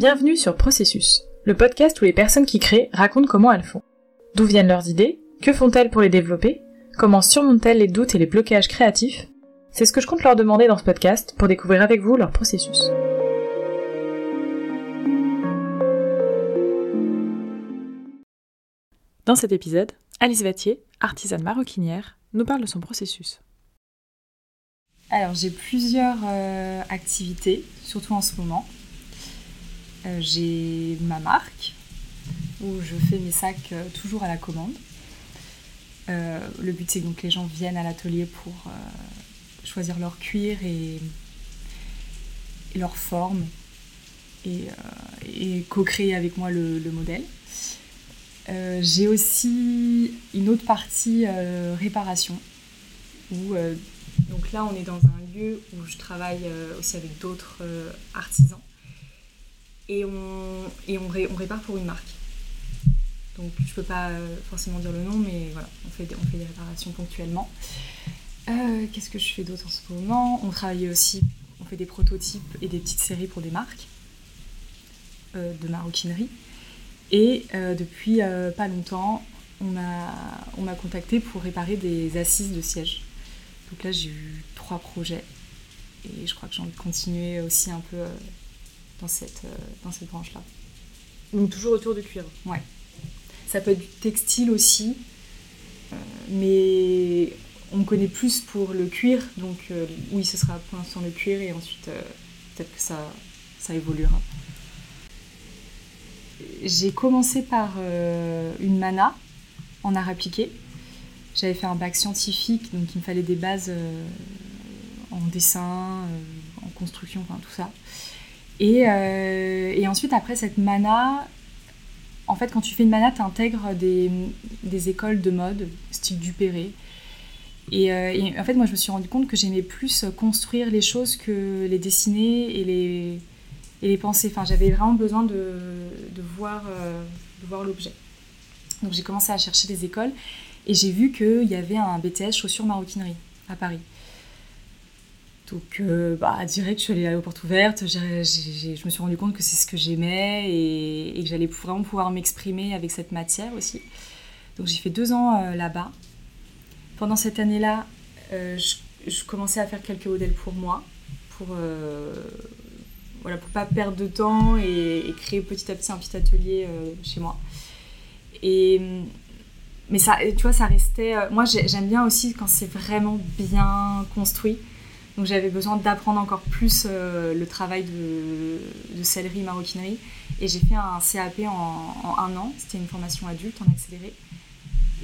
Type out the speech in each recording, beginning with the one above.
Bienvenue sur Processus, le podcast où les personnes qui créent racontent comment elles font. D'où viennent leurs idées Que font-elles pour les développer Comment surmontent-elles les doutes et les blocages créatifs? C'est ce que je compte leur demander dans ce podcast pour découvrir avec vous leur processus. Dans cet épisode, Alice Vattier, artisane maroquinière, nous parle de son processus. Alors j'ai plusieurs euh, activités, surtout en ce moment. Euh, j'ai ma marque où je fais mes sacs euh, toujours à la commande. le but c'est donc que les gens viennent à l'atelier pour choisir leur cuir et, leur forme et, co-créer avec moi le, modèle. j'ai aussi une autre partie réparation où donc là, on est dans un lieu où je travaille euh, aussi avec d'autres euh, artisans. Et, on, on, répare pour une marque. Donc je ne peux pas euh, forcément dire le nom, mais voilà, on fait, on des réparations ponctuellement. Qu'est-ce que je fais d'autre en ce moment? On travaille aussi, on fait des prototypes et des petites séries pour des marques de maroquinerie. Et depuis pas longtemps, on m'a contacté pour réparer des assises de siège. Donc là, j'ai eu trois projets et je crois que j'ai envie de continuer aussi un peu euh, dans cette, euh, dans cette branche-là. Donc toujours autour du cuir Ouais. Ça peut être du textile aussi, euh, mais on me connaît plus pour le cuir, donc oui, ce sera pour l'instant le cuir et ensuite peut-être que ça, ça évoluera. J'ai commencé par une mana en art appliqué j'avais fait un bac scientifique, donc il me fallait des bases euh, en dessin, euh, en construction, enfin tout ça. Euh, et, ensuite, après cette mana, en fait, quand tu fais une mana, tu intègres des, écoles de mode, style Dupéré. Et, et, en fait, moi, je me suis rendu compte que j'aimais plus construire les choses que les dessiner et les, penser. Enfin, j'avais vraiment besoin de voir l'objet. Donc, j'ai commencé à chercher des écoles. Et j'ai vu qu'il y avait un BTS chaussures maroquinerie à Paris. Donc, euh, bah, direct, je suis allée aux portes ouvertes. je me suis rendu compte que c'est ce que j'aimais et, que j'allais vraiment pouvoir m'exprimer avec cette matière aussi. Donc, j'ai fait deux ans euh, là-bas. Pendant cette année-là, euh, je, commençais à faire quelques modèles pour moi, pour voilà, pour pas perdre de temps et, et, créer petit à petit un petit atelier chez moi. Et mais ça, tu vois, ça restait. Euh, moi, j'aime bien aussi quand c'est vraiment bien construit. Donc, j'avais besoin d'apprendre encore plus euh, le travail de, de sellerie maroquinerie. Et j'ai fait un CAP en, un an. C'était une formation adulte en accéléré.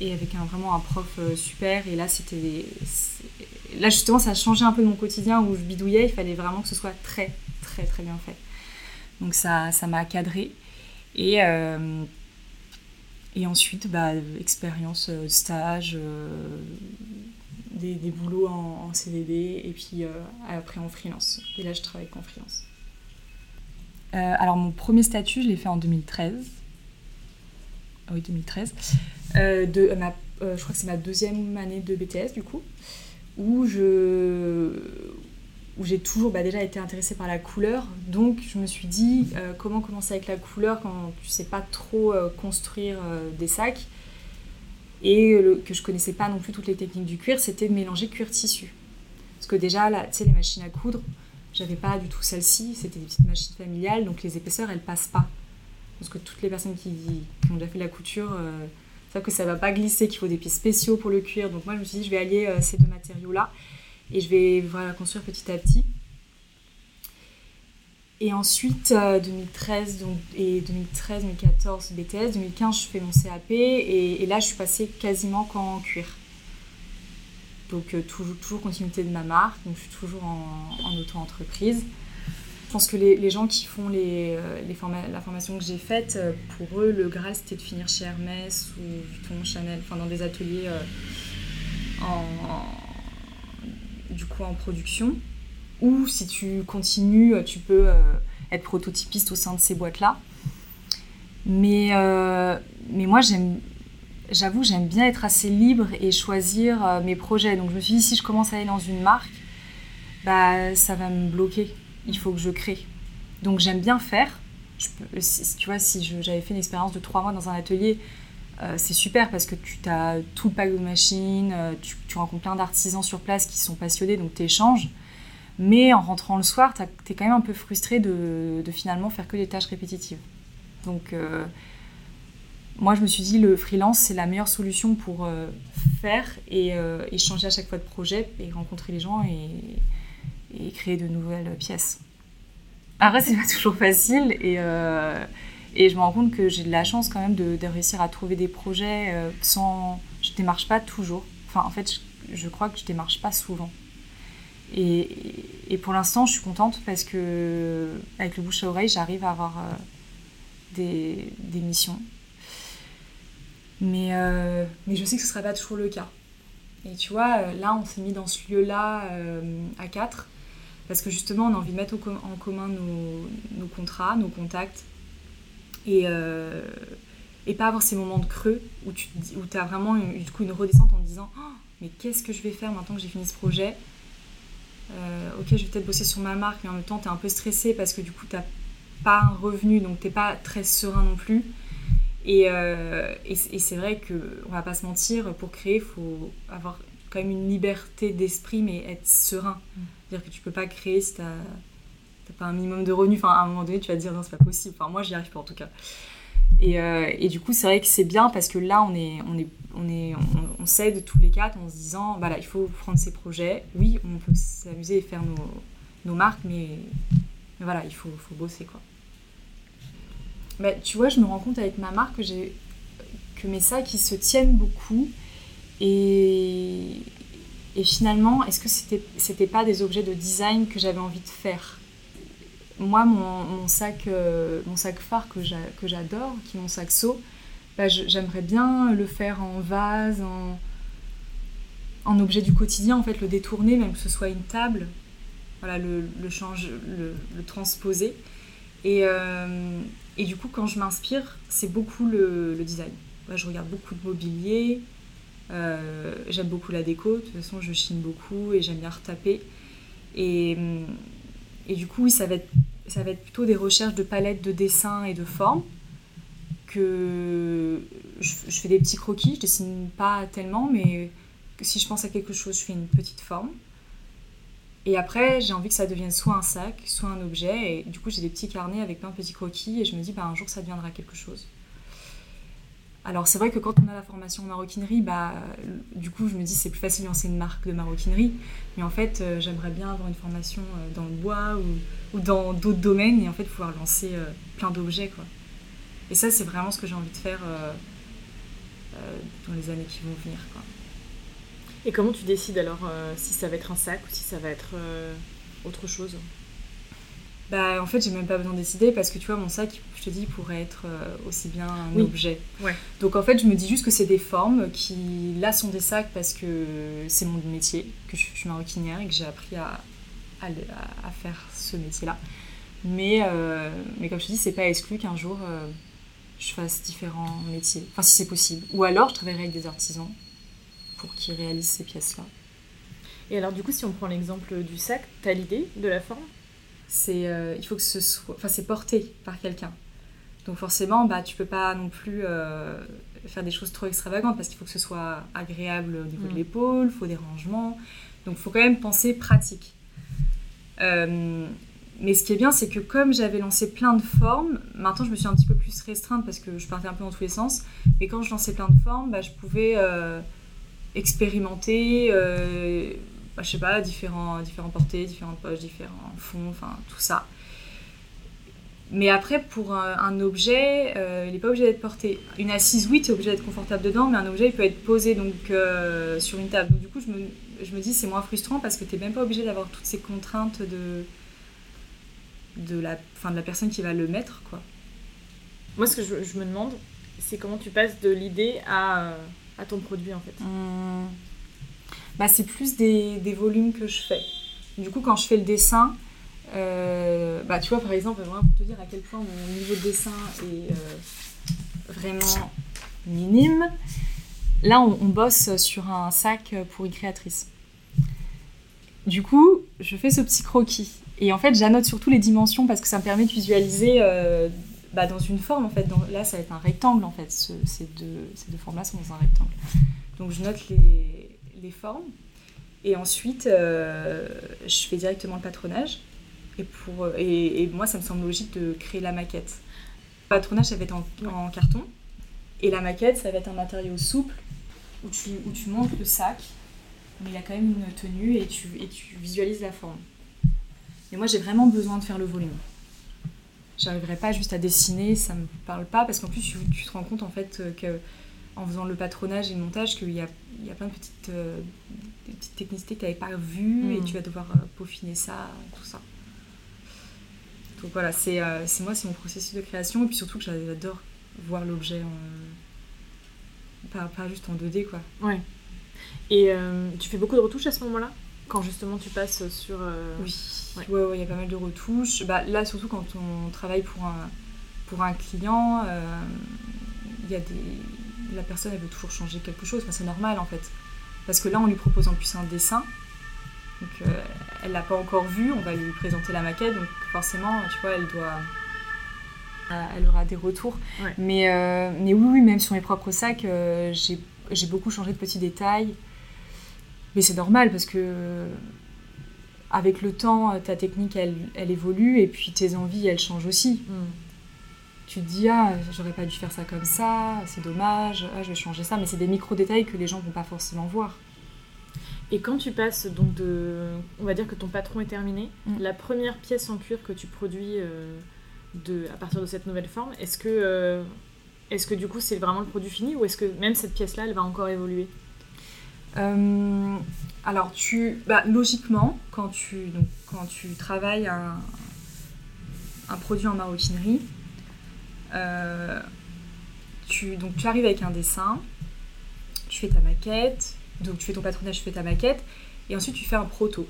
Et avec un, vraiment un prof euh, super. Et là, c'était. Là, justement, ça a changé un peu de mon quotidien où je bidouillais. Il fallait vraiment que ce soit très, très, très bien fait. Donc, ça m'a cadré. Et. Et ensuite, bah, expérience, euh, stage, euh, des, des, boulots en, CDD et puis euh, après en freelance. Et là, je travaille qu'en freelance. alors, mon premier statut, je l'ai fait en 2013. Ah oui, 2013. de, ma, je crois que c'est ma deuxième année de BTS, du coup, où je, où j'ai toujours bah, déjà été intéressée par la couleur. Donc je me suis dit euh, comment commencer avec la couleur quand tu sais pas trop euh, construire euh, des sacs et que je connaissais pas non plus toutes les techniques du cuir, c'était de mélanger cuir tissu. Parce que déjà tu sais les machines à coudre, j'avais pas du tout celle-ci, c'était des petites machines familiales, donc les épaisseurs elles passent pas. Parce que toutes les personnes qui, ont déjà fait la couture savent que ça va pas glisser, qu'il faut des pieds spéciaux pour le cuir. Donc moi je me suis dit je vais allier ces deux matériaux là et je vais voilà, construire petit à petit. Et ensuite, 2013 euh, donc, et 2013, 2014 BTS, 2015 je fais mon CAP et, là je suis passée quasiment qu'en cuir. Donc euh, toujours, toujours continuité de ma marque, donc je suis toujours en, auto-entreprise. Je pense que les, les, gens qui font les, euh, les la formation que j'ai faite, pour eux, le Graal c'était de finir chez Hermès ou Vuitton, Chanel, enfin dans des ateliers en du coup en production. Ou si tu continues, tu peux euh, être prototypiste au sein de ces boîtes-là. Mais, euh, mais moi, j'avoue, j'aime bien être assez libre et choisir euh, mes projets. Donc je me suis dit, si je commence à aller dans une marque, bah, ça va me bloquer. il faut que je crée. Donc j'aime bien faire. tu vois, si j'avais fait une expérience de trois mois dans un atelier, euh, c'est super parce que tu as tout le pack de machines, euh, tu, rencontres plein d'artisans sur place qui sont passionnés, donc tu échanges. Mais en rentrant le soir, tu es quand même un peu frustré de, finalement faire que des tâches répétitives. Donc euh, moi je me suis dit le freelance c'est la meilleure solution pour faire et, changer à chaque fois de projet et rencontrer les gens et, et créer de nouvelles pièces. Après c'est pas toujours facile et et je me rends compte que j'ai de la chance quand même de, réussir à trouver des projets euh, sans. Je démarche pas toujours. Enfin, en fait, je, crois que je démarche pas souvent. Et, pour l'instant, je suis contente parce que avec le bouche à oreille, j'arrive à avoir euh, des, missions. Mais, euh, mais je sais que ce ne sera pas toujours le cas. Et tu vois, là, on s'est mis dans ce lieu-là à quatre parce que justement, on a envie de mettre en commun nos contrats, nos contacts, et, euh, et pas avoir ces moments de creux où tu où as vraiment une, du coup une redescente en te disant oh, mais qu'est-ce que je vais faire maintenant que j'ai fini ce projet? Euh, ok je vais peut-être bosser sur ma marque mais en même temps tu es un peu stressé parce que du coup tu pas un revenu donc t'es pas très serein non plus. Et, euh, et, c'est vrai que on va pas se mentir pour créer il faut avoir quand même une liberté d'esprit mais être serein. Mm. c'est à dire que tu peux pas créer si t'as t'as pas un minimum de revenus. Enfin, à un moment donné, tu vas te dire non, c'est pas possible. Enfin, moi, j'y arrive pas en tout cas. Et, euh, et du coup, c'est vrai que c'est bien parce que là, on est, on est, on est, on, s'aide tous les quatre en se disant, voilà, il faut prendre ces projets. Oui, on peut s'amuser et faire nos, nos marques, mais, mais, voilà, il faut, faut bosser quoi. Bah, tu vois, je me rends compte avec ma marque que j'ai que mes sacs ils se tiennent beaucoup et, et finalement, est-ce que c'était c'était pas des objets de design que j'avais envie de faire? Moi, mon, sac, euh, mon sac phare que j'adore, qui est mon sac seau, bah, j'aimerais bien le faire en vase, en, objet du quotidien, en fait, le détourner, même que ce soit une table, voilà, le, change, le, le transposer. Et, euh, et, du coup, quand je m'inspire, c'est beaucoup le, design. je regarde beaucoup de mobilier, euh, j'aime beaucoup la déco, de toute façon, je chine beaucoup et j'aime bien retaper. Et et du coup, oui, ça va, être, ça va être plutôt des recherches de palettes de dessins et de formes. Que je, fais des petits croquis, je dessine pas tellement, mais si je pense à quelque chose, je fais une petite forme. Et après, j'ai envie que ça devienne soit un sac, soit un objet. Et du coup, j'ai des petits carnets avec plein de petits croquis et je me dis, bah, un jour, ça deviendra quelque chose. Alors c'est vrai que quand on a la formation en maroquinerie, bah, du coup je me dis c'est plus facile de lancer une marque de maroquinerie, mais en fait euh, j'aimerais bien avoir une formation euh, dans le bois ou, dans d'autres domaines et en fait pouvoir lancer euh, plein d'objets quoi. Et ça c'est vraiment ce que j'ai envie de faire dans les années qui vont venir quoi. Et comment tu décides alors si ça va être un sac ou si ça va être autre chose? Bah, en fait, j'ai même pas besoin de décider parce que tu vois, mon sac, te dis, pourrait être euh, aussi bien un objet. Ouais. Donc en fait, je me dis juste que c'est des formes qui, là, sont des sacs parce que c'est mon métier, que je, suis maroquinière et que j'ai appris à, à, faire ce métier-là. Mais, euh, mais comme je te dis, c'est pas exclu qu'un jour euh, je fasse différents métiers. Enfin, si c'est possible. Ou alors, je travaillerai avec des artisans pour qu'ils réalisent ces pièces-là. Et alors, du coup, si on prend l'exemple du sac, tu as l'idée de la forme? C'est euh, il faut que ce soit enfin c'est porté par quelqu'un donc forcément bah tu peux pas non plus euh, faire des choses trop extravagantes parce qu'il faut que ce soit agréable au niveau de mm. l'épaule il faut des rangements donc il faut quand même penser pratique euh, mais ce qui est bien c'est que comme j'avais lancé plein de formes maintenant je me suis un petit peu plus restreinte parce que je partais un peu dans tous les sens mais quand je lançais plein de formes bah, je pouvais expérimenter bah, je sais pas, différents, différents portées, différentes poches, différents fonds, enfin tout ça. Mais après, pour un, objet, euh, il n'est pas obligé d'être porté. Une assise, oui, tu es obligé d'être confortable dedans, mais un objet, il peut être posé donc, euh, sur une table. Donc, du coup, je me, je me dis, c'est moins frustrant parce que tu n'es même pas obligé d'avoir toutes ces contraintes de, de, la, fin, de la personne qui va le mettre. Quoi. Moi, ce que je, je me demande, c'est comment tu passes de l'idée à, à ton produit, en fait. Hum bah, c'est plus des, des, volumes que je fais. Du coup, quand je fais le dessin, euh, bah, tu vois, par exemple, vraiment pour te dire à quel point mon niveau de dessin est euh, vraiment minime, là, on, bosse sur un sac pour une créatrice. Du coup, je fais ce petit croquis. Et en fait, j'annote surtout les dimensions parce que ça me permet de visualiser euh, bah, dans une forme. En fait, là, ça va être un rectangle. En fait, ces, deux, ces deux formes-là sont dans un rectangle. Donc, je note les, les formes. Et ensuite, je fais directement le patronage. Et, pour, et, et, moi, ça me semble logique de créer la maquette. Le patronage, ça va être en, en carton. Et la maquette, ça va être un matériau souple où tu, où tu montes le sac, mais il a quand même une tenue et tu, et tu visualises la forme. Et moi, j'ai vraiment besoin de faire le volume. J'arriverai pas juste à dessiner, ça me parle pas, parce qu'en plus, tu, tu, te rends compte en fait que en faisant le patronage et le montage, qu'il y a, il y a plein de petites, euh, petites technicités que tu n'avais pas vues mmh. et tu vas devoir euh, peaufiner ça, tout ça. Donc voilà, c'est euh, moi, c'est mon processus de création, et puis surtout que j'adore voir l'objet en... Pas, pas, juste en 2D, quoi. Ouais. Et euh, tu fais beaucoup de retouches à ce moment-là? Quand justement tu passes sur... Euh... Oui, il ouais. ouais, y a pas mal de retouches. Bah, là, surtout quand on travaille pour un, pour un client, il y a des... la personne, elle veut toujours changer quelque chose. Enfin, c'est normal, en fait. Parce que là, on lui propose en plus un dessin. Donc, euh, elle l'a pas encore vu, on va lui présenter la maquette, donc forcément, tu vois, elle doit elle aura des retours. Ouais. Mais, euh, mais oui, oui, même sur mes propres sacs, euh, j'ai beaucoup changé de petits détails. Mais c'est normal parce que avec le temps, ta technique, elle, elle, évolue et puis tes envies, elles changent aussi. Mm. Tu te dis, ah, j'aurais pas dû faire ça comme ça, c'est dommage, ah, je vais changer ça. Mais c'est des micro-détails que les gens vont pas forcément voir. Et quand tu passes donc de... On va dire que ton patron est terminé, mm. la première pièce en cuir que tu produis... Euh de, à partir de cette nouvelle forme, est-ce que, euh, est que du coup c'est vraiment le produit fini ou est-ce que même cette pièce-là, elle va encore évoluer? Euh, Alors, tu, bah, logiquement, quand tu, donc, quand tu travailles un, un produit en maroquinerie, tu, donc, tu arrives avec un dessin, tu fais ta maquette, donc tu fais ton patronage, tu fais ta maquette, et ensuite tu fais un proto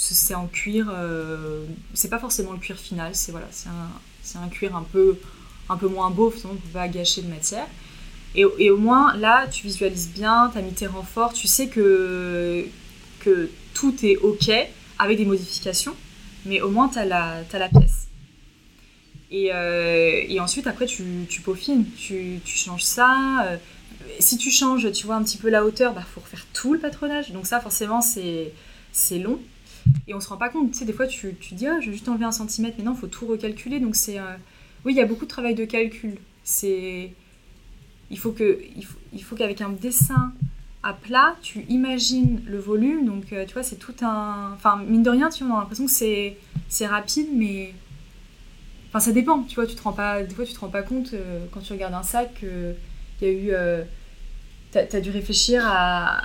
c'est en cuir, euh, c'est pas forcément le cuir final, c'est voilà, c'est un, un, cuir un peu, un peu moins beau, on peut pas gâcher de matière. Et, au moins là, tu visualises bien, tu as mis tes renforts, tu sais que, que tout est ok avec des modifications, mais au moins tu as, la pièce. Et, euh, et, ensuite, après, tu, tu peaufines, tu, tu changes ça. Euh, si tu changes, tu vois un petit peu la hauteur, il bah, faut refaire tout le patronage. Donc ça, forcément, c'est long. Et on se rend pas compte, tu sais, des fois tu, tu dis, ah, je vais juste enlever un centimètre, mais non, il faut tout recalculer. Donc c'est. Euh... Oui, il y a beaucoup de travail de calcul. C'est. Il faut que, il faut, il faut qu'avec un dessin à plat, tu imagines le volume. Donc, euh, tu vois, c'est tout un. Enfin, mine de rien, tu vois, on a l'impression que c'est, rapide, mais. Enfin, ça dépend, tu vois, tu te rends pas. Des fois, tu te rends pas compte euh, quand tu regardes un sac qu'il y a eu. T'as as dû réfléchir à,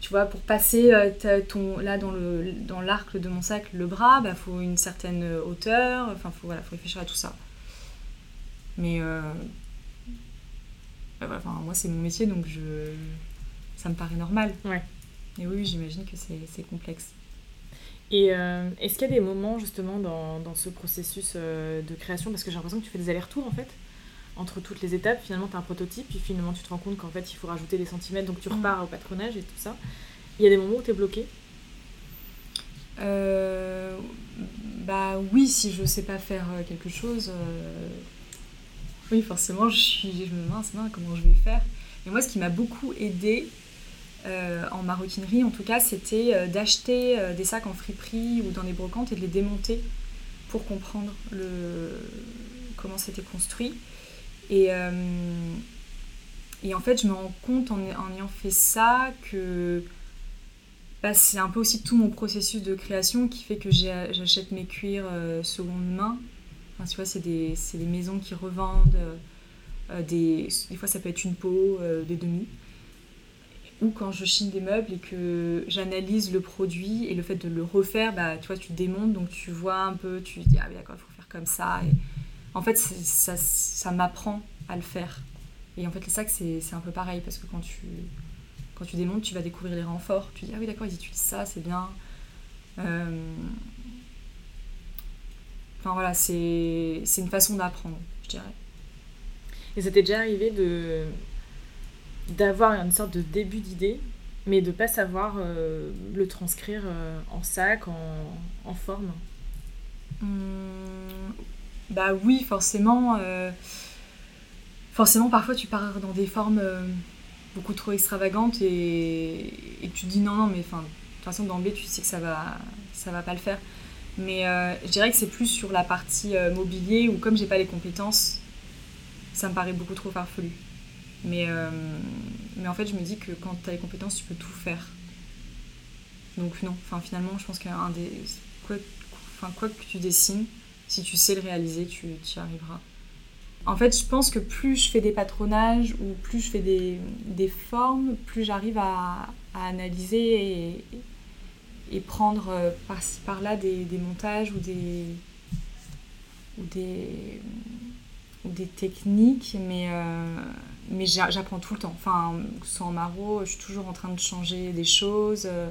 tu vois, pour passer euh, ton, là dans le dans l'arc de mon sac, le bras, il bah, faut une certaine hauteur, enfin, faut, voilà, faut réfléchir à tout ça. Mais euh, bah, enfin, moi, c'est mon métier, donc je, ça me paraît normal. Ouais. Et oui, j'imagine que c'est complexe. Et euh, est-ce qu'il y a des moments justement dans, dans ce processus euh, de création, parce que j'ai l'impression que tu fais des allers-retours en fait entre toutes les étapes, finalement, tu as un prototype, puis finalement, tu te rends compte qu'en fait, il faut rajouter des centimètres, donc tu repars au patronage et tout ça. Il y a des moments où tu es bloqué? Euh, Bah oui, si je sais pas faire euh, quelque chose, euh... oui, forcément, je, suis, je me mince, non, comment je vais faire? Et moi, ce qui m'a beaucoup aidé euh, en maroquinerie, en tout cas, c'était d'acheter des sacs en friperie ou dans des brocantes et de les démonter pour comprendre le... comment c'était construit. Et, euh, et en fait, je me rends compte en, en ayant fait ça que bah, c'est un peu aussi tout mon processus de création qui fait que j'achète mes cuirs euh, seconde main. Enfin, tu vois, c'est des, des, maisons qui revendent. Euh, des, des, fois, ça peut être une peau, des demi. Ou quand je chine des meubles et que j'analyse le produit et le fait de le refaire, bah, tu vois, tu démontes, donc tu vois un peu, tu dis, ah d'accord, il faut faire comme ça. En fait, ça, ça m'apprend à le faire. Et en fait, les sacs, c'est un peu pareil, parce que quand tu, quand tu démontes, tu vas découvrir les renforts. Tu dis, ah oui, d'accord, ils utilisent ça, c'est bien. Euh... Enfin voilà, c'est une façon d'apprendre, je dirais. Et ça t'est déjà arrivé de d'avoir une sorte de début d'idée mais de pas savoir le transcrire en sac, en, forme? Hum, bah oui, forcément. forcément, parfois tu pars dans des formes beaucoup trop extravagantes et, tu te dis non, non, mais enfin, de toute façon, d'emblée, tu sais que ça va, ça va pas le faire. Mais euh, je dirais que c'est plus sur la partie euh, mobilier où, comme j'ai pas les compétences, ça me paraît beaucoup trop farfelu. Mais, euh, mais en fait, je me dis que quand tu as les compétences, tu peux tout faire. Donc, non. Enfin, finalement, je pense qu'un des. Quoi, enfin, quoi que tu dessines, si tu sais le réaliser, tu y arriveras. En fait, je pense que plus je fais des patronages ou plus je fais des, des formes, plus j'arrive à, à, analyser et, et prendre euh, par-ci par-là des, des, montages ou des, ou des, ou des techniques, mais, euh, mais j'apprends tout le temps. Enfin, sans maro, je suis toujours en train de changer des choses. Euh,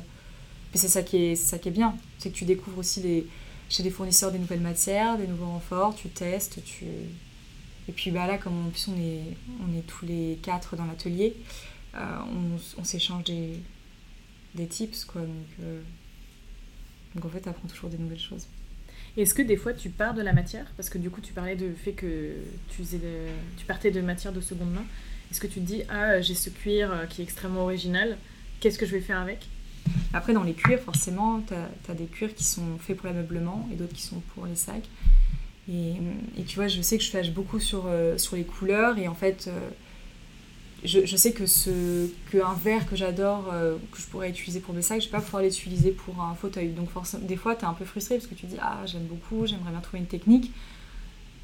mais c'est ça, qui est, ça qui est bien, c'est que tu découvres aussi des, chez des fournisseurs des nouvelles matières, des nouveaux renforts, tu testes, tu... Et puis bah là, comme on est, on est tous les quatre dans l'atelier, on, on s'échange des, des tips, quoi. Donc, donc en fait, tu apprends toujours des nouvelles choses. Est-ce que des fois tu pars de la matière? Parce que du coup, tu parlais du fait que tu, tu partais de matière de seconde main. Est-ce que tu te dis, ah, j'ai ce cuir euh, qui est extrêmement original, qu'est-ce que je vais faire avec? Après, dans les cuirs, forcément, tu as, des cuirs qui sont faits pour l'ameublement et d'autres qui sont pour les sacs. Et, et, tu vois, je sais que je flash beaucoup sur, euh, sur les couleurs et en fait, euh, je, sais que ce qu'un verre que j'adore, euh, que je pourrais utiliser pour mes sacs, je vais pas pouvoir l'utiliser pour un fauteuil. Donc forcément, des fois, tu es un peu frustré parce que tu dis ah j'aime beaucoup, j'aimerais bien trouver une technique,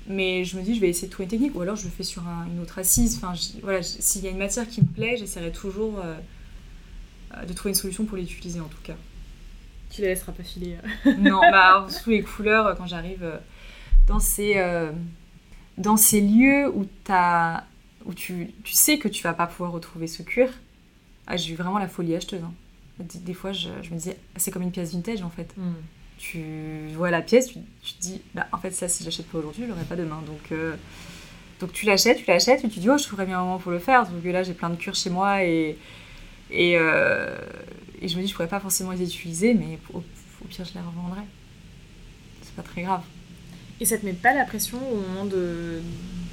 mais je me dis je vais essayer de trouver une technique ou alors je le fais sur une autre assise. Enfin voilà, s'il y a une matière qui me plaît, j'essaierai toujours euh, euh, de trouver une solution pour l'utiliser en tout cas. Tu la laisseras pas filer. non, bah sous les couleurs quand j'arrive dans ces dans ces lieux où tu as où tu, tu, sais que tu vas pas pouvoir retrouver ce cuir, ah, j'ai eu vraiment la folie acheteuse. Hein. Des, fois, je, je, me disais, c'est comme une pièce vintage en fait. Hmm. Tu vois la pièce, tu, tu, te dis, bah, en fait, ça, si j'achète pas aujourd'hui, je l'aurai pas demain. Donc, euh, donc tu l'achètes, tu l'achètes, et tu dis, oh, je trouverais bien un moment pour le faire. Donc là, j'ai plein de cuir chez moi et, et, euh, et, je me dis, je pourrais pas forcément les utiliser, mais au, au pire, je les revendrai. C'est pas très grave. Et ça te met pas la pression au moment de,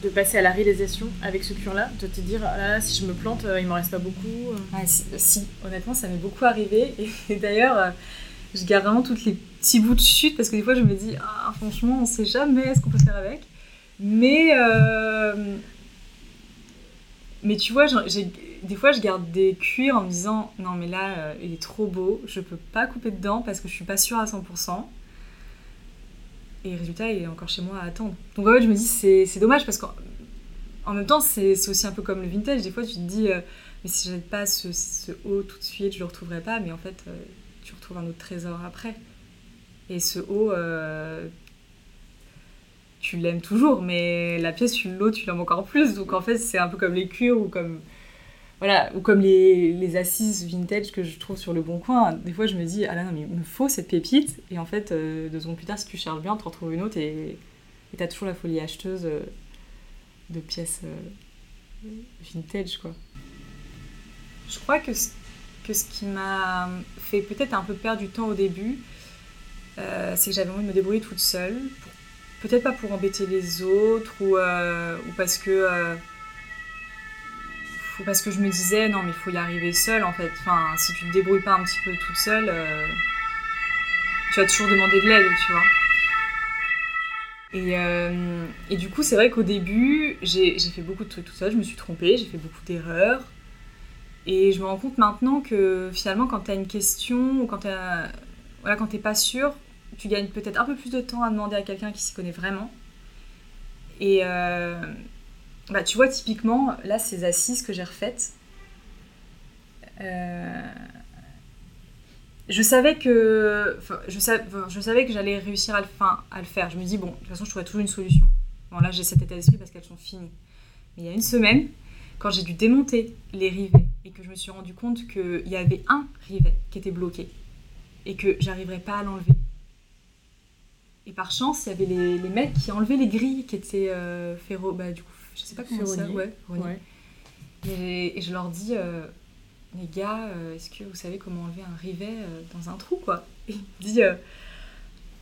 de passer à la réalisation avec ce cuir-là De te dire, ah là, si je me plante, euh, il m'en reste pas beaucoup euh. ah, si, honnêtement, ça m'est beaucoup arrivé. Et, d'ailleurs, euh, je garde vraiment tous les petits bouts de chute parce que des fois, je me dis, ah, franchement, on sait jamais ce qu'on peut faire avec. Mais, mais tu vois, des fois, je garde des cuirs en me disant, non, mais là, il est trop beau, je peux pas couper dedans parce que je suis pas sûre à 100%. Et résultat, il est encore chez moi à attendre. Donc en fait, je me dis, c'est dommage parce qu'en même temps, c'est aussi un peu comme le vintage. Des fois, tu te dis, euh, mais si je pas ce, ce, haut tout de suite, je le retrouverai pas. Mais en fait, euh, tu retrouves un autre trésor après. Et ce haut, euh, tu l'aimes toujours, mais la pièce, l'eau, tu l'aimes encore plus. Donc en fait, c'est un peu comme les cuirs ou comme voilà, ou comme les, assises vintage que je trouve sur le bon coin, des fois je me dis, ah là non, mais il me faut cette pépite, et en fait, euh, deux secondes plus tard, si tu cherches bien, tu en retrouves une autre, et tu as toujours la folie acheteuse euh, de pièces euh, vintage, quoi. Je crois que, que ce qui m'a fait peut-être un peu perdre du temps au début, c'est que j'avais envie de me débrouiller toute seule, peut-être pas pour embêter les autres, ou, ou parce que parce que je me disais, non, mais il faut y arriver seule en fait. Enfin, si tu te débrouilles pas un petit peu toute seule, euh, tu vas toujours demander de l'aide, tu vois. Et, euh, et du coup, c'est vrai qu'au début, j'ai fait beaucoup de trucs tout seul, je me suis trompée, j'ai fait beaucoup d'erreurs. Et je me rends compte maintenant que finalement, quand tu as une question ou quand tu voilà, quand pas sûr, tu gagnes peut-être un peu plus de temps à demander à quelqu'un qui s'y connaît vraiment. Et, euh, bah, tu vois, typiquement, là, ces assises que j'ai refaites, euh, je savais que, je, savais que j'allais réussir à le, à le faire. Je me dis, bon, de toute façon, je trouverai toujours une solution. Bon, là, j'ai cet état d'esprit parce qu'elles sont finies. Mais il y a une semaine, quand j'ai dû démonter les rivets et que je me suis rendu compte qu'il y avait un rivet qui était bloqué et que j'arriverais pas à l'enlever. Et par chance, il y avait les, les mecs qui enlevaient les grilles qui étaient euh, ferro, bah, du coup, je sais pas comment ça, ouais. Et, je leur dis, euh, les gars, est-ce que vous savez comment enlever un rivet dans un trou, quoi? Et il dit,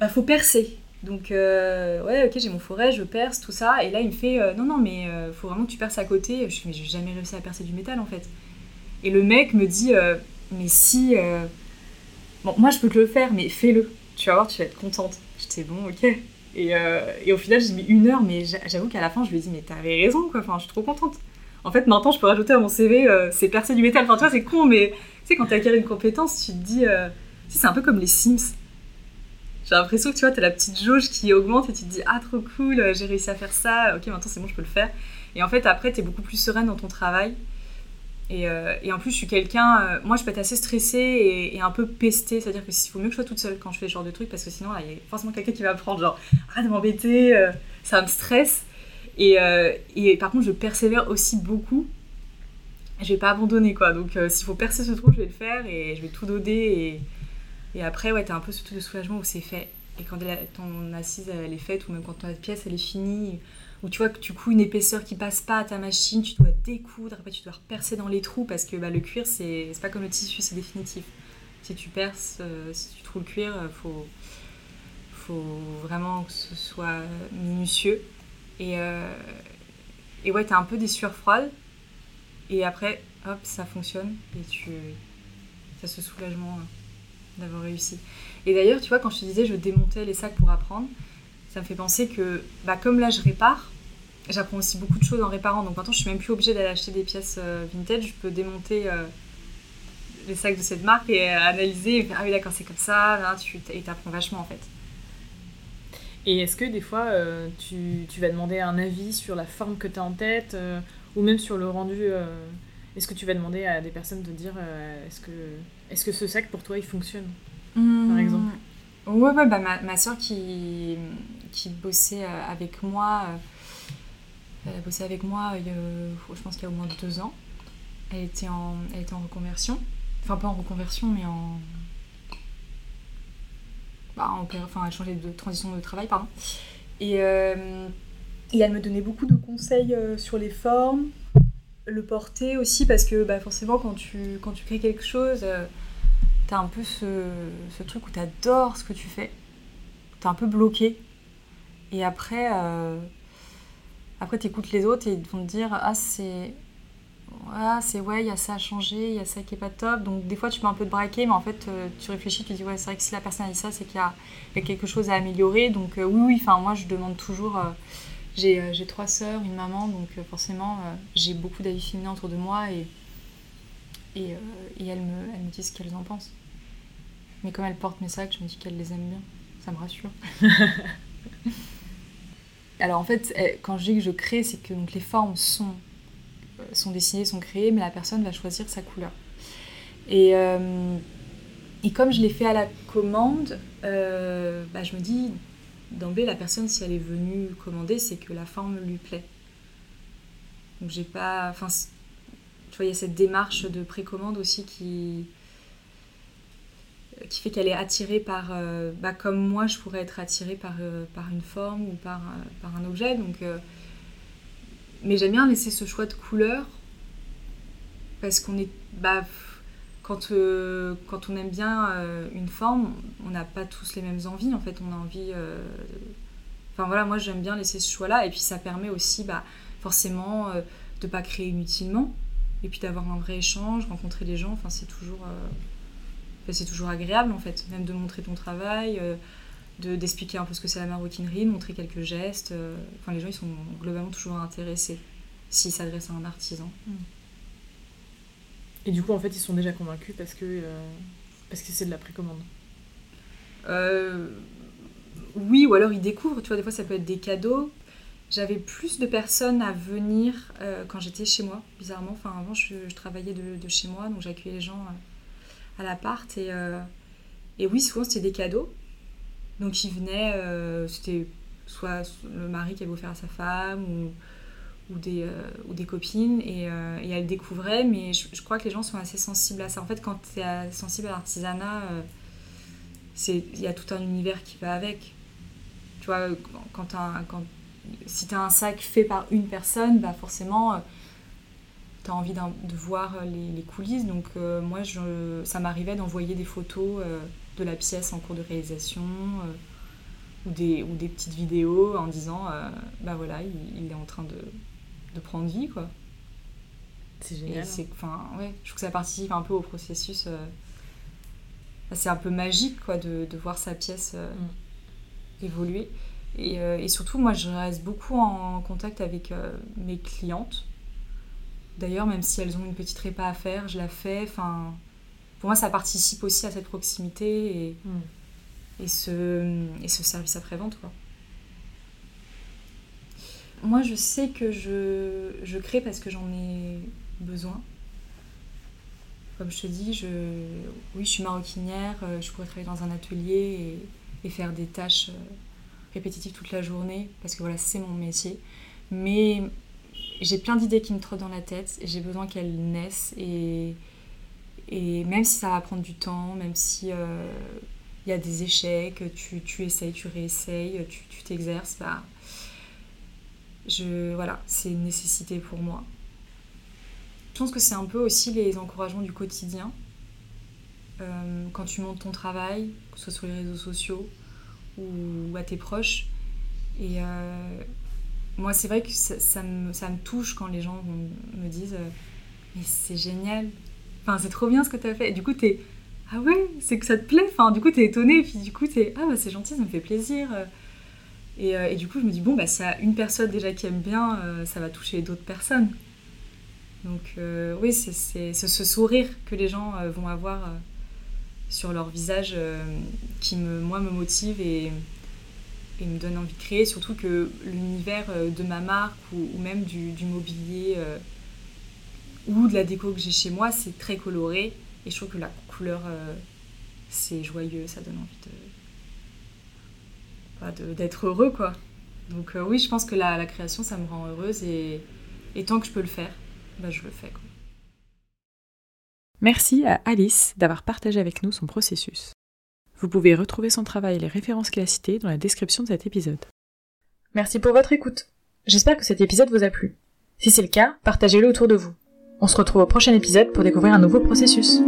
bah, faut percer. Donc, ouais, ok, j'ai mon forêt, je perce, tout ça. Et là, il me fait, non, non, mais faut vraiment que tu perces à côté. Je suis, mais j'ai jamais réussi à percer du métal, en fait. Et le mec me dit, mais si. Bon, moi, je peux te le faire, mais fais-le. Tu vas voir, tu vas être contente. J'étais bon, ok. Et, euh, et, au final, j'ai mis une heure, mais j'avoue qu'à la fin, je lui ai dit, mais t'avais raison, quoi. Enfin, je suis trop contente. En fait, maintenant, je peux rajouter à mon CV, euh, c'est percer du métal. Enfin, tu vois, c'est con, mais tu sais, quand acquiers une compétence, tu te dis, euh, c'est un peu comme les Sims. J'ai l'impression que tu vois, t'as la petite jauge qui augmente et tu te dis, ah, trop cool, j'ai réussi à faire ça, ok, maintenant c'est bon, je peux le faire. Et en fait, après, t'es beaucoup plus sereine dans ton travail. Euh, et, en plus, je suis quelqu'un. Euh, moi, je peux être assez stressée et, un peu pestée. C'est-à-dire que s'il faut mieux que je sois toute seule quand je fais ce genre de trucs, parce que sinon, il y a forcément quelqu'un qui va prendre, genre, arrête de m'embêter, euh, ça me stresse. Et, par contre, je persévère aussi beaucoup. Je vais pas abandonner, quoi. Donc, s'il faut percer ce trou, je vais le faire et je vais tout doder. Et, et après, ouais, t'as un peu ce truc de soulagement où c'est fait. Et quand ton assise, elle est faite, ou même quand ta pièce, elle est finie ou tu vois que tu couds une épaisseur qui passe pas à ta machine, tu dois découdre, après tu dois percer dans les trous parce que bah, le cuir, c'est pas comme le tissu, c'est définitif. Si tu perces, euh, si tu trouves le cuir, il euh, faut, faut vraiment que ce soit minutieux. Et, euh, et ouais, t'as un peu des sueurs froides. Et après, hop, ça fonctionne. Et tu as ce soulagement d'avoir réussi. Et d'ailleurs, tu vois, quand je te disais je démontais les sacs pour apprendre, ça me fait penser que, bah, comme là je répare, j'apprends aussi beaucoup de choses en réparant. Donc maintenant, je suis même plus obligée d'aller acheter des pièces euh, vintage. Je peux démonter euh, les sacs de cette marque et euh, analyser et Ah oui, d'accord, c'est comme ça. Là, tu apprends vachement en fait. Et est-ce que des fois, tu, tu, vas demander un avis sur la forme que tu as en tête ou même sur le rendu Est-ce que tu vas demander à des personnes de dire est-ce que, est -ce que ce sac pour toi il fonctionne par mmh. exemple? Ouais, ouais bah, ma, ma soeur qui, qui bossait avec moi elle a bossé avec moi, je pense qu'il y a au moins deux ans. Elle était en, elle était en reconversion. Enfin, pas en reconversion, mais en. Bah, en enfin, elle changeait de transition de travail, pardon. Et, euh, elle me donnait beaucoup de conseils euh, sur les formes, le porter aussi, parce que bah, forcément, quand tu, quand tu crées quelque chose, euh, t'as un peu ce, ce truc où t'adores ce que tu fais. T'es un peu bloqué. Et après. Après, tu écoutes les autres et ils vont te dire Ah, c'est. Ah, c'est ouais, il y a ça à changer, il y a ça qui est pas top. Donc, des fois, tu peux un peu te braquer, mais en fait, euh, tu réfléchis, tu dis Ouais, c'est vrai que si la personne a dit ça, c'est qu'il y, a quelque chose à améliorer. Donc, euh, oui, oui, enfin, moi, je demande toujours. Euh, j'ai trois sœurs, une maman, donc forcément, j'ai beaucoup d'avis féminins autour de moi et, et, et elles, me, elles me disent ce qu'elles en pensent. Mais comme elles portent mes sacs, je me dis qu'elles les aiment bien. Ça me rassure. Alors en fait, eh, quand je dis que je crée, c'est que les formes sont, euh, sont dessinées, sont créées, mais la personne va choisir sa couleur. Et, euh, comme je l'ai fait à la commande, euh, bah, je me dis, d'emblée, la personne, si elle est venue commander, c'est que la forme lui plaît. Donc j'ai pas... Enfin, tu vois, il y a cette démarche de précommande aussi qui, qui fait qu'elle est attirée par, euh, bah, comme moi je pourrais être attirée par, euh, une forme ou par, euh, un objet. Donc, mais j'aime bien laisser ce choix de couleur parce qu'on est, bah, quand, on aime bien une forme, on n'a pas tous les mêmes envies. En fait, on a envie. Enfin voilà, moi j'aime bien laisser ce choix-là et puis ça permet aussi, bah, forcément, de pas créer inutilement et puis d'avoir un vrai échange, rencontrer des gens. Enfin, c'est toujours c'est toujours agréable en fait, même de montrer ton travail, euh, de d'expliquer un peu ce que c'est la maroquinerie, de montrer quelques gestes. Euh, enfin, les gens ils sont globalement toujours intéressés s'ils s'adressent à un artisan. Et du coup, en fait, ils sont déjà convaincus parce que euh, parce que c'est de la précommande. oui, ou alors ils découvrent. Tu vois, des fois ça peut être des cadeaux. J'avais plus de personnes à venir quand j'étais chez moi, bizarrement. Enfin, avant, je, travaillais de, de, chez moi, donc j'accueillais les gens à l'appart. Et, euh, et oui, souvent c'était des cadeaux. Donc ils venaient, euh, c'était soit le mari qui avait offert à sa femme ou, ou, des, euh, ou des copines et, et elle découvrait. Mais je, crois que les gens sont assez sensibles à ça. En fait, quand tu es sensible à l'artisanat, il y a tout un univers qui va avec. Tu vois, quand, quand si tu as un sac fait par une personne, bah forcément tu as envie de voir les, coulisses. Donc moi, je, ça m'arrivait d'envoyer des photos de la pièce en cours de réalisation ou, des, ou des petites vidéos en disant, bah voilà, il, est en train de, de prendre vie, quoi. C'est génial. Hein. Ouais, je trouve que ça participe un peu au processus. c'est un peu magique, quoi, de, de voir sa pièce mm. évoluer. Euh, et, surtout, moi, je reste beaucoup en contact avec euh, mes clientes. D'ailleurs, même si elles ont une petite répa à faire, je la fais. Enfin, pour moi, ça participe aussi à cette proximité et, hmm. et, ce, et ce service après-vente. Moi, je sais que je, je crée parce que j'en ai besoin. Comme je te dis, je, oui, je suis maroquinière, euh, je pourrais travailler dans un atelier et, et faire des tâches répétitif toute la journée, parce que voilà, c'est mon métier. Mais j'ai plein d'idées qui me trottent dans la tête, j'ai besoin qu'elles naissent, et, et même si ça va prendre du temps, même si euh, il y a des échecs, tu, tu essayes, tu réessayes, tu t'exerces, bah, je, voilà, c'est une nécessité pour moi. Je pense que c'est un peu aussi les encouragements du quotidien. Euh, quand tu montes ton travail, que ce soit sur les réseaux sociaux, ou à tes proches. Et euh, moi, c'est vrai que ça, me, touche quand les gens me disent euh, Mais c'est génial, enfin, c'est trop bien ce que tu as fait. Et du coup, tu es Ah ouais, c'est que ça te plaît. Enfin, du coup, tu es étonné. Et puis, du coup, tu es Ah bah, c'est gentil, ça me fait plaisir. Et, euh, et, du coup, je me dis Bon, bah, s'il y a une personne déjà qui aime bien, ça va toucher d'autres personnes. Donc, oui, c'est ce sourire que les gens vont avoir sur leur visage euh, qui, me, moi, me motive et, et, me donne envie de créer. Surtout que l'univers euh, de ma marque ou, même du, mobilier euh, ou de la déco que j'ai chez moi, c'est très coloré. Et je trouve que la couleur, c'est joyeux, ça donne envie de d'être heureux, quoi. Donc oui, je pense que la, la, création, ça me rend heureuse et, et tant que je peux le faire, bah, je le fais. Quoi. Merci à Alice d'avoir partagé avec nous son processus. Vous pouvez retrouver son travail et les références qu'elle a citées dans la description de cet épisode. Merci pour votre écoute. J'espère que cet épisode vous a plu. Si c'est le cas, partagez-le autour de vous. On se retrouve au prochain épisode pour découvrir un nouveau processus.